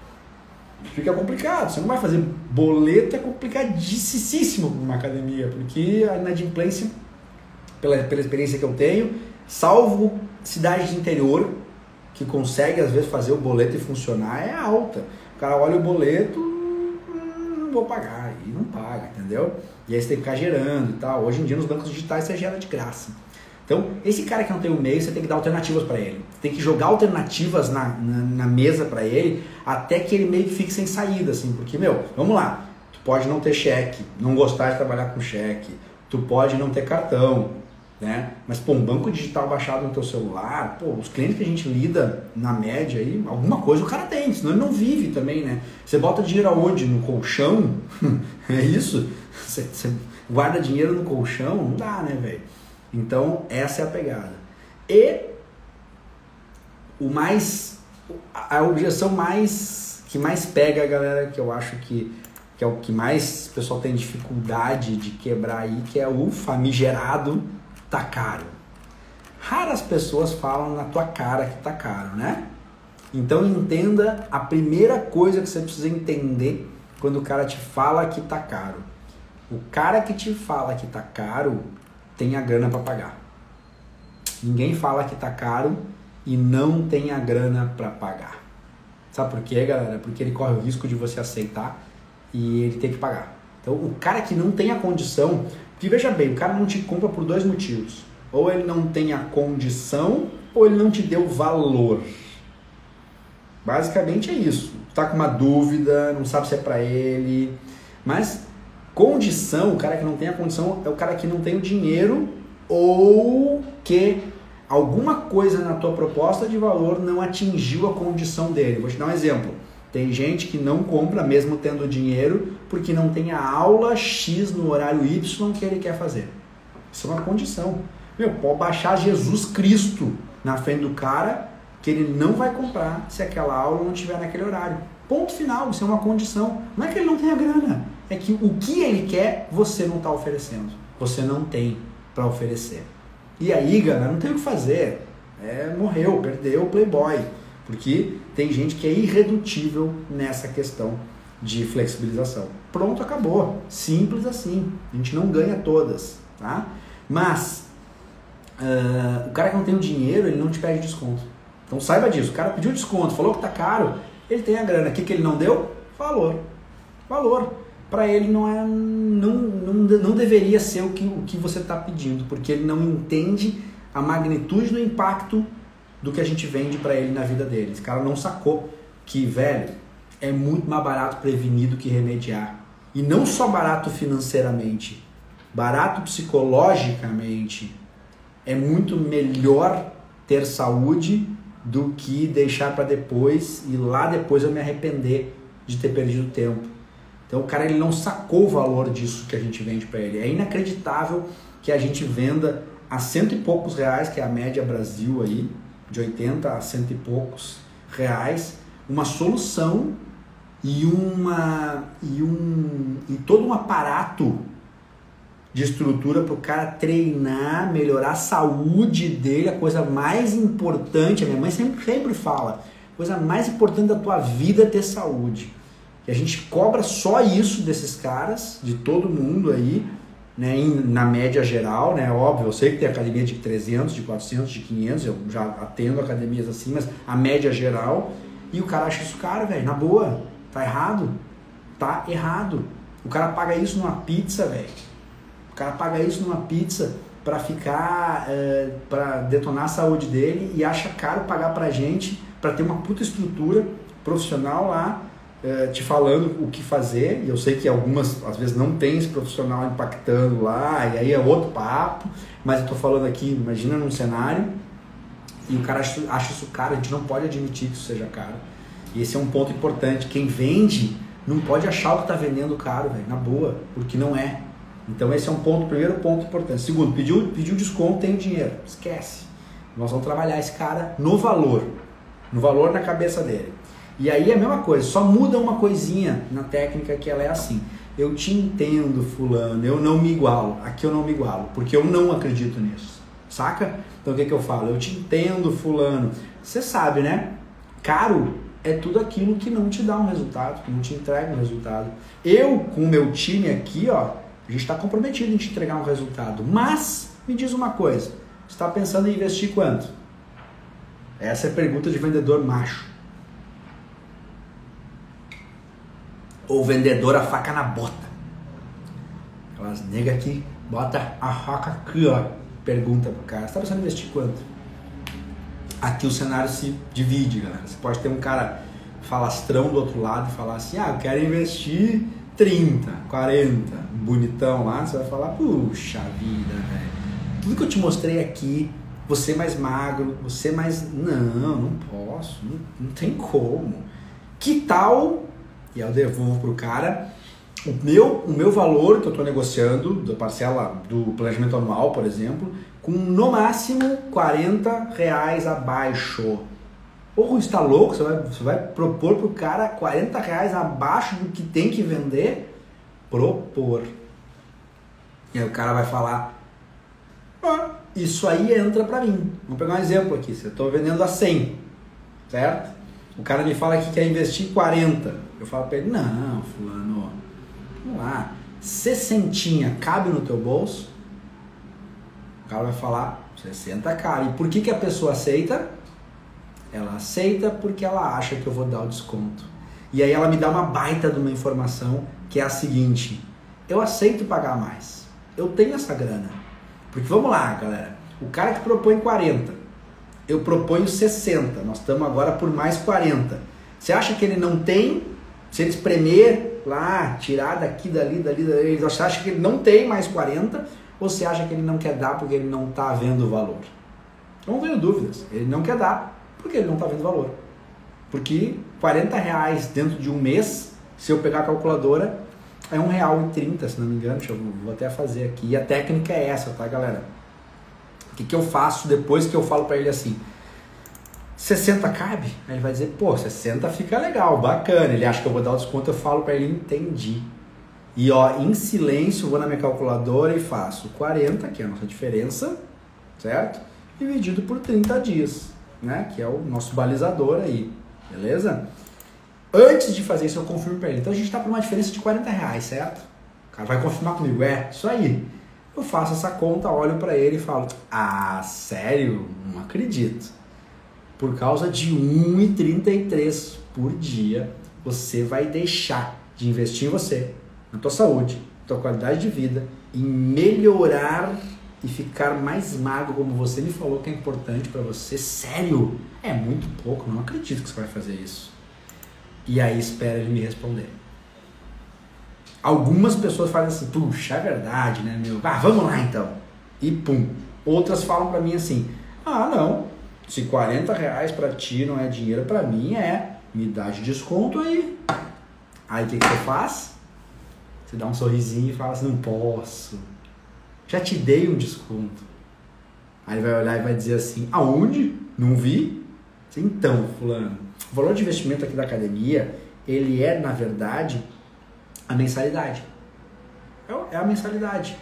fica complicado. Você não vai fazer boleto, é complicadíssimo numa academia, porque a inadimplência, pela, pela experiência que eu tenho, salvo cidades de interior, que consegue às vezes fazer o boleto e funcionar, é alta. O cara olha o boleto, hum, não vou pagar, e não paga, entendeu? E aí você tem que ficar gerando e tal. Hoje em dia nos bancos digitais você gera de graça. Então, esse cara que não tem o meio, você tem que dar alternativas para ele. Tem que jogar alternativas na, na, na mesa para ele, até que ele meio que fique sem saída, assim. Porque, meu, vamos lá. Tu pode não ter cheque, não gostar de trabalhar com cheque. Tu pode não ter cartão. né? Mas, pô, um banco digital baixado no teu celular, pô, os clientes que a gente lida na média aí, alguma coisa o cara tem, senão ele não vive também, né? Você bota dinheiro aonde? No colchão? é isso? Você, você guarda dinheiro no colchão? Não dá, né, velho? Então, essa é a pegada. E o mais a objeção mais que mais pega a galera que eu acho que que é o que mais o pessoal tem dificuldade de quebrar aí, que é o famigerado tá caro. Raras pessoas falam na tua cara que tá caro, né? Então entenda a primeira coisa que você precisa entender quando o cara te fala que tá caro. O cara que te fala que tá caro tem a grana para pagar. Ninguém fala que tá caro e não tem a grana para pagar. Sabe por quê, galera? Porque ele corre o risco de você aceitar e ele tem que pagar. Então, o cara que não tem a condição, que veja bem, o cara não te compra por dois motivos. Ou ele não tem a condição, ou ele não te deu valor. Basicamente é isso. Tá com uma dúvida, não sabe se é para ele. Mas condição, o cara que não tem a condição é o cara que não tem o dinheiro ou que alguma coisa na tua proposta de valor não atingiu a condição dele. Vou te dar um exemplo. Tem gente que não compra mesmo tendo dinheiro porque não tem a aula X no horário Y que ele quer fazer. Isso é uma condição. Meu, pode baixar Jesus Cristo na frente do cara que ele não vai comprar se aquela aula não tiver naquele horário. Ponto final, isso é uma condição. Não é que ele não tenha grana, é que o que ele quer você não está oferecendo. Você não tem para oferecer. E aí, galera, não tem o que fazer. É, morreu, perdeu o Playboy. Porque tem gente que é irredutível nessa questão de flexibilização. Pronto, acabou. Simples assim. A gente não ganha todas, tá? Mas uh, o cara que não tem o dinheiro, ele não te pede desconto. Então saiba disso. O cara pediu desconto, falou que tá caro, ele tem a grana. O que, que ele não deu? Valor. Valor. Para ele não é, não, não, não deveria ser o que, o que você está pedindo, porque ele não entende a magnitude do impacto do que a gente vende para ele na vida dele. Esse cara não sacou que, velho, é muito mais barato prevenir do que remediar. E não só barato financeiramente, barato psicologicamente. É muito melhor ter saúde do que deixar para depois e lá depois eu me arrepender de ter perdido tempo. Então o cara ele não sacou o valor disso que a gente vende para ele. É inacreditável que a gente venda a cento e poucos reais, que é a média Brasil aí, de 80 a cento e poucos reais, uma solução e uma e um e todo um aparato de estrutura para o cara treinar, melhorar a saúde dele, a coisa mais importante, a minha mãe sempre, sempre fala, a coisa mais importante da tua vida é ter saúde. E a gente cobra só isso desses caras, de todo mundo aí, né, na média geral, né, óbvio, eu sei que tem academia de 300, de 400, de 500, eu já atendo academias assim, mas a média geral, e o cara acha isso caro, velho, na boa, tá errado, tá errado. O cara paga isso numa pizza, velho, o cara paga isso numa pizza para ficar, é, para detonar a saúde dele e acha caro pagar pra gente para ter uma puta estrutura profissional lá é, te falando o que fazer, e eu sei que algumas, às vezes, não tem esse profissional impactando lá, e aí é outro papo, mas eu estou falando aqui, imagina num cenário, e o cara acha, acha isso caro, a gente não pode admitir que isso seja caro. E esse é um ponto importante. Quem vende não pode achar o que está vendendo caro, na boa, porque não é. Então esse é um ponto, primeiro ponto importante. Segundo, pediu, pediu desconto, tem dinheiro. Esquece. Nós vamos trabalhar esse cara no valor. No valor na cabeça dele. E aí é a mesma coisa, só muda uma coisinha na técnica que ela é assim. Eu te entendo, fulano, eu não me igualo. Aqui eu não me igualo, porque eu não acredito nisso. Saca? Então o que, que eu falo? Eu te entendo, fulano. Você sabe, né? Caro é tudo aquilo que não te dá um resultado, que não te entrega um resultado. Eu, com o meu time aqui, ó, a gente está comprometido em te entregar um resultado. Mas, me diz uma coisa: você está pensando em investir quanto? Essa é a pergunta de vendedor macho. Ou vendedor a faca na bota. Aquelas negas que bota a faca aqui, ó. Pergunta pro cara, você tá pensando em investir quanto? Aqui o cenário se divide, galera. Você pode ter um cara falastrão do outro lado e falar assim, ah, eu quero investir 30, 40, bonitão lá, você vai falar, puxa vida, velho. tudo que eu te mostrei aqui, você mais magro, você mais. Não, não posso, não, não tem como. Que tal? E eu devolvo pro cara o meu, o meu valor que eu estou negociando, da parcela do planejamento anual, por exemplo, com no máximo 40 reais abaixo. Porra, está louco? Você vai, você vai propor pro cara 40 reais abaixo do que tem que vender? Propor. E aí o cara vai falar, ah, isso aí entra para mim. Vamos pegar um exemplo aqui. Se eu estou vendendo a 100, certo? O cara me fala que quer investir 40. Eu falo para ele, não, fulano, vamos lá, 60 cabe no teu bolso? O cara vai falar, 60 cabe. E por que, que a pessoa aceita? Ela aceita porque ela acha que eu vou dar o desconto. E aí ela me dá uma baita de uma informação que é a seguinte: eu aceito pagar mais. Eu tenho essa grana. Porque vamos lá, galera. O cara que propõe 40, eu proponho 60. Nós estamos agora por mais 40. Você acha que ele não tem? Se ele espremer lá, tirar daqui, dali, dali, dali, você acha que ele não tem mais 40? Ou você acha que ele não quer dar porque ele não está vendo o valor? Não tenho dúvidas. Ele não quer dar porque ele não está vendo valor. Porque 40 reais dentro de um mês, se eu pegar a calculadora, é um real e trinta, se não me engano. Deixa eu vou até fazer aqui. E a técnica é essa, tá, galera? O que, que eu faço depois que eu falo para ele assim? 60 cabe? Aí ele vai dizer, pô, 60 fica legal, bacana. Ele acha que eu vou dar o desconto, eu falo para ele, entendi. E ó, em silêncio, vou na minha calculadora e faço 40, que é a nossa diferença, certo? Dividido por 30 dias né? Que é o nosso balizador aí, beleza? Antes de fazer isso, eu confirmo para ele. Então a gente está por uma diferença de 40 reais, certo? O cara vai confirmar comigo, é, isso aí. Eu faço essa conta, olho para ele e falo, ah, sério? Não acredito. Por causa de 1,33 por dia, você vai deixar de investir em você, na tua saúde, na tua qualidade de vida, em melhorar e ficar mais magro, como você me falou que é importante para você, sério? É muito pouco, não acredito que você vai fazer isso. E aí espera ele me responder. Algumas pessoas fazem assim, puxa, é verdade, né, meu? Ah, vamos lá então. E pum. Outras falam para mim assim, ah, não, se 40 reais para ti não é dinheiro, para mim é. Me dá de desconto aí. Aí o que, que você faz? Você dá um sorrisinho e fala assim, não posso já te dei um desconto. Aí ele vai olhar e vai dizer assim: aonde? Não vi? Então, fulano, o valor de investimento aqui da academia, ele é, na verdade, a mensalidade. É, é a mensalidade.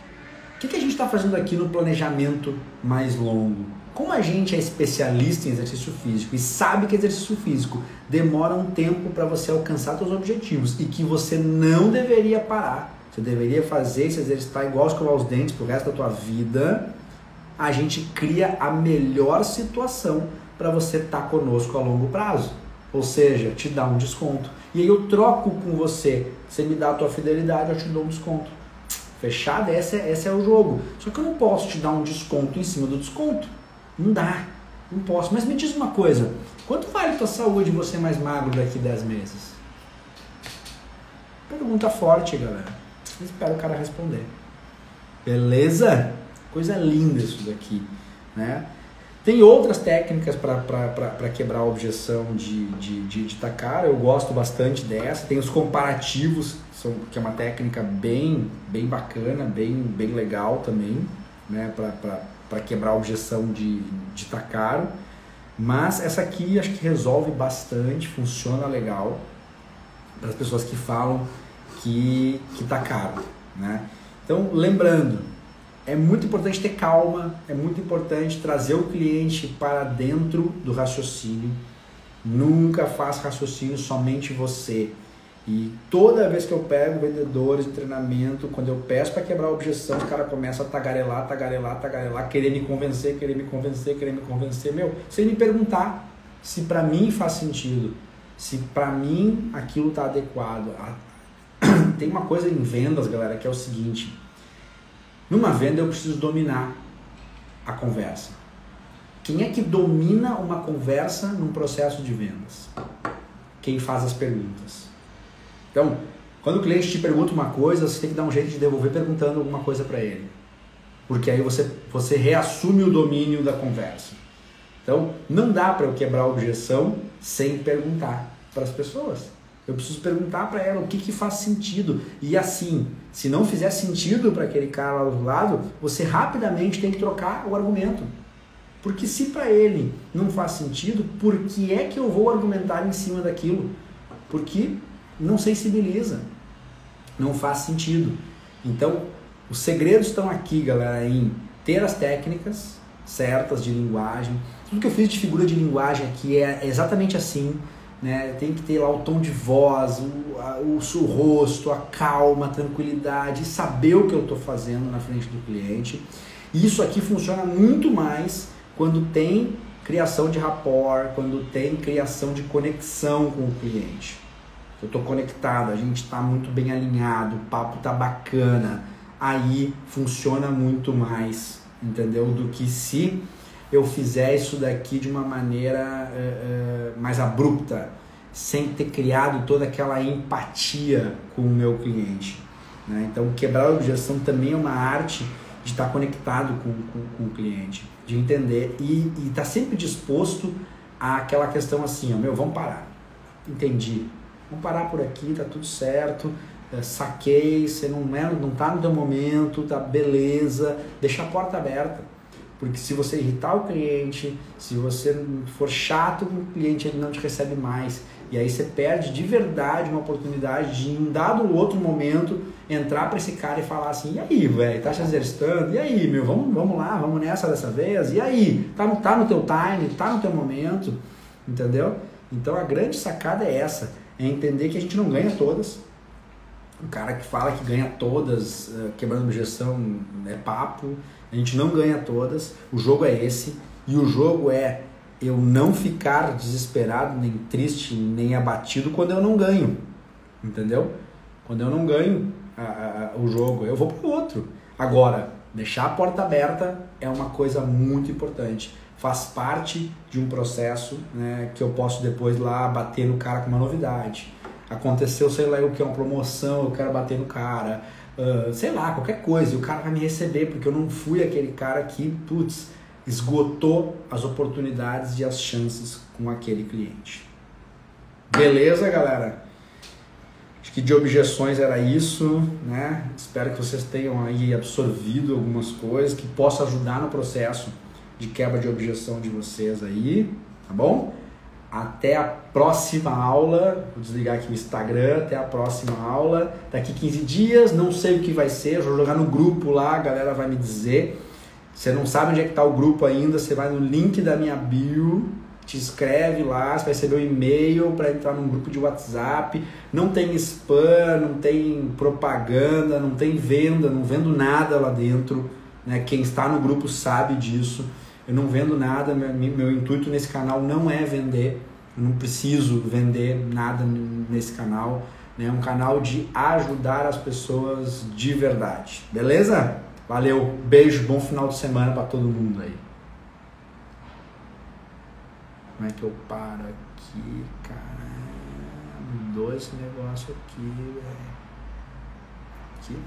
O que, que a gente está fazendo aqui no planejamento mais longo? Como a gente é especialista em exercício físico e sabe que exercício físico demora um tempo para você alcançar seus objetivos e que você não deveria parar, você deveria fazer, se exercitar igual escovar os dentes pro resto da tua vida. A gente cria a melhor situação para você estar tá conosco a longo prazo. Ou seja, te dá um desconto. E aí eu troco com você. Você me dá a tua fidelidade, eu te dou um desconto. Fechado? Esse é, esse é o jogo. Só que eu não posso te dar um desconto em cima do desconto. Não dá. Não posso. Mas me diz uma coisa. Quanto vale tua saúde você mais magro daqui a 10 meses? Pergunta forte, galera. Espero o cara responder. Beleza? Coisa linda isso daqui, né? Tem outras técnicas para quebrar a objeção de, de, de, de tacar, eu gosto bastante dessa. Tem os comparativos, são, que é uma técnica bem, bem bacana, bem, bem legal também, né? Para quebrar a objeção de, de tacar. Mas essa aqui acho que resolve bastante, funciona legal para as pessoas que falam que está caro. Né? Então, lembrando, é muito importante ter calma, é muito importante trazer o cliente para dentro do raciocínio. Nunca faça raciocínio somente você. E toda vez que eu pego vendedores de treinamento, quando eu peço para quebrar a objeção, os cara começa a tagarelar, tagarelar, tagarelar, querer me convencer, querer me convencer, querer me convencer, meu, sem me perguntar se para mim faz sentido, se para mim aquilo está adequado, tem uma coisa em vendas, galera, que é o seguinte: numa venda eu preciso dominar a conversa. Quem é que domina uma conversa num processo de vendas? Quem faz as perguntas. Então, quando o cliente te pergunta uma coisa, você tem que dar um jeito de devolver perguntando alguma coisa para ele. porque aí você, você reassume o domínio da conversa. Então, não dá para eu quebrar a objeção sem perguntar para as pessoas. Eu preciso perguntar para ela o que, que faz sentido. E assim, se não fizer sentido para aquele cara lá do lado, você rapidamente tem que trocar o argumento. Porque se para ele não faz sentido, por que é que eu vou argumentar em cima daquilo? Porque não sensibiliza, não faz sentido. Então, os segredos estão aqui, galera, em ter as técnicas certas de linguagem. Tudo que eu fiz de figura de linguagem aqui é exatamente assim. Né? Tem que ter lá o tom de voz, o, a, o, o rosto, a calma, a tranquilidade, saber o que eu estou fazendo na frente do cliente. Isso aqui funciona muito mais quando tem criação de rapport, quando tem criação de conexão com o cliente. Eu estou conectado, a gente está muito bem alinhado, o papo está bacana, aí funciona muito mais, entendeu? Do que se eu fizer isso daqui de uma maneira uh, mais abrupta, sem ter criado toda aquela empatia com o meu cliente. Né? Então, quebrar a objeção também é uma arte de estar conectado com, com, com o cliente, de entender e estar tá sempre disposto àquela questão assim, ó, meu, vamos parar. Entendi. Vamos parar por aqui, tá tudo certo. É, saquei, você não, é, não tá no teu momento, tá beleza. Deixa a porta aberta porque se você irritar o cliente, se você for chato com o cliente, ele não te recebe mais. E aí você perde de verdade uma oportunidade de, em dado outro momento, entrar para esse cara e falar assim: e aí, velho, tá se exercitando? E aí, meu, vamos, vamos lá, vamos nessa dessa vez? E aí, tá tá no teu time, tá no teu momento, entendeu? Então a grande sacada é essa: é entender que a gente não ganha todas. O cara que fala que ganha todas, eh, quebrando objeção, é papo a gente não ganha todas. O jogo é esse. E o jogo é eu não ficar desesperado, nem triste, nem abatido quando eu não ganho. Entendeu? Quando eu não ganho a, a, o jogo, eu vou pro outro. Agora, deixar a porta aberta é uma coisa muito importante. Faz parte de um processo né, que eu posso depois lá bater no cara com uma novidade. Aconteceu, sei lá, o que é uma promoção, eu quero bater no cara uh, sei lá, qualquer coisa, e o cara vai me receber, porque eu não fui aquele cara que, putz, esgotou as oportunidades e as chances com aquele cliente. Beleza, galera? Acho que de objeções era isso, né? Espero que vocês tenham aí absorvido algumas coisas que possa ajudar no processo de quebra de objeção de vocês aí, tá bom? Até a próxima aula. Vou desligar aqui o Instagram. Até a próxima aula. Daqui 15 dias, não sei o que vai ser. Vou jogar no grupo lá, a galera vai me dizer. Você não sabe onde é que está o grupo ainda, você vai no link da minha bio, te inscreve lá, você vai receber um e-mail para entrar num grupo de WhatsApp. Não tem spam, não tem propaganda, não tem venda, não vendo nada lá dentro. Né? Quem está no grupo sabe disso. Eu não vendo nada, meu, meu intuito nesse canal não é vender, eu não preciso vender nada nesse canal. Né? É um canal de ajudar as pessoas de verdade. Beleza? Valeu, beijo, bom final de semana para todo mundo aí. Como é que eu paro aqui, cara? Mudou esse negócio aqui, velho. Aqui.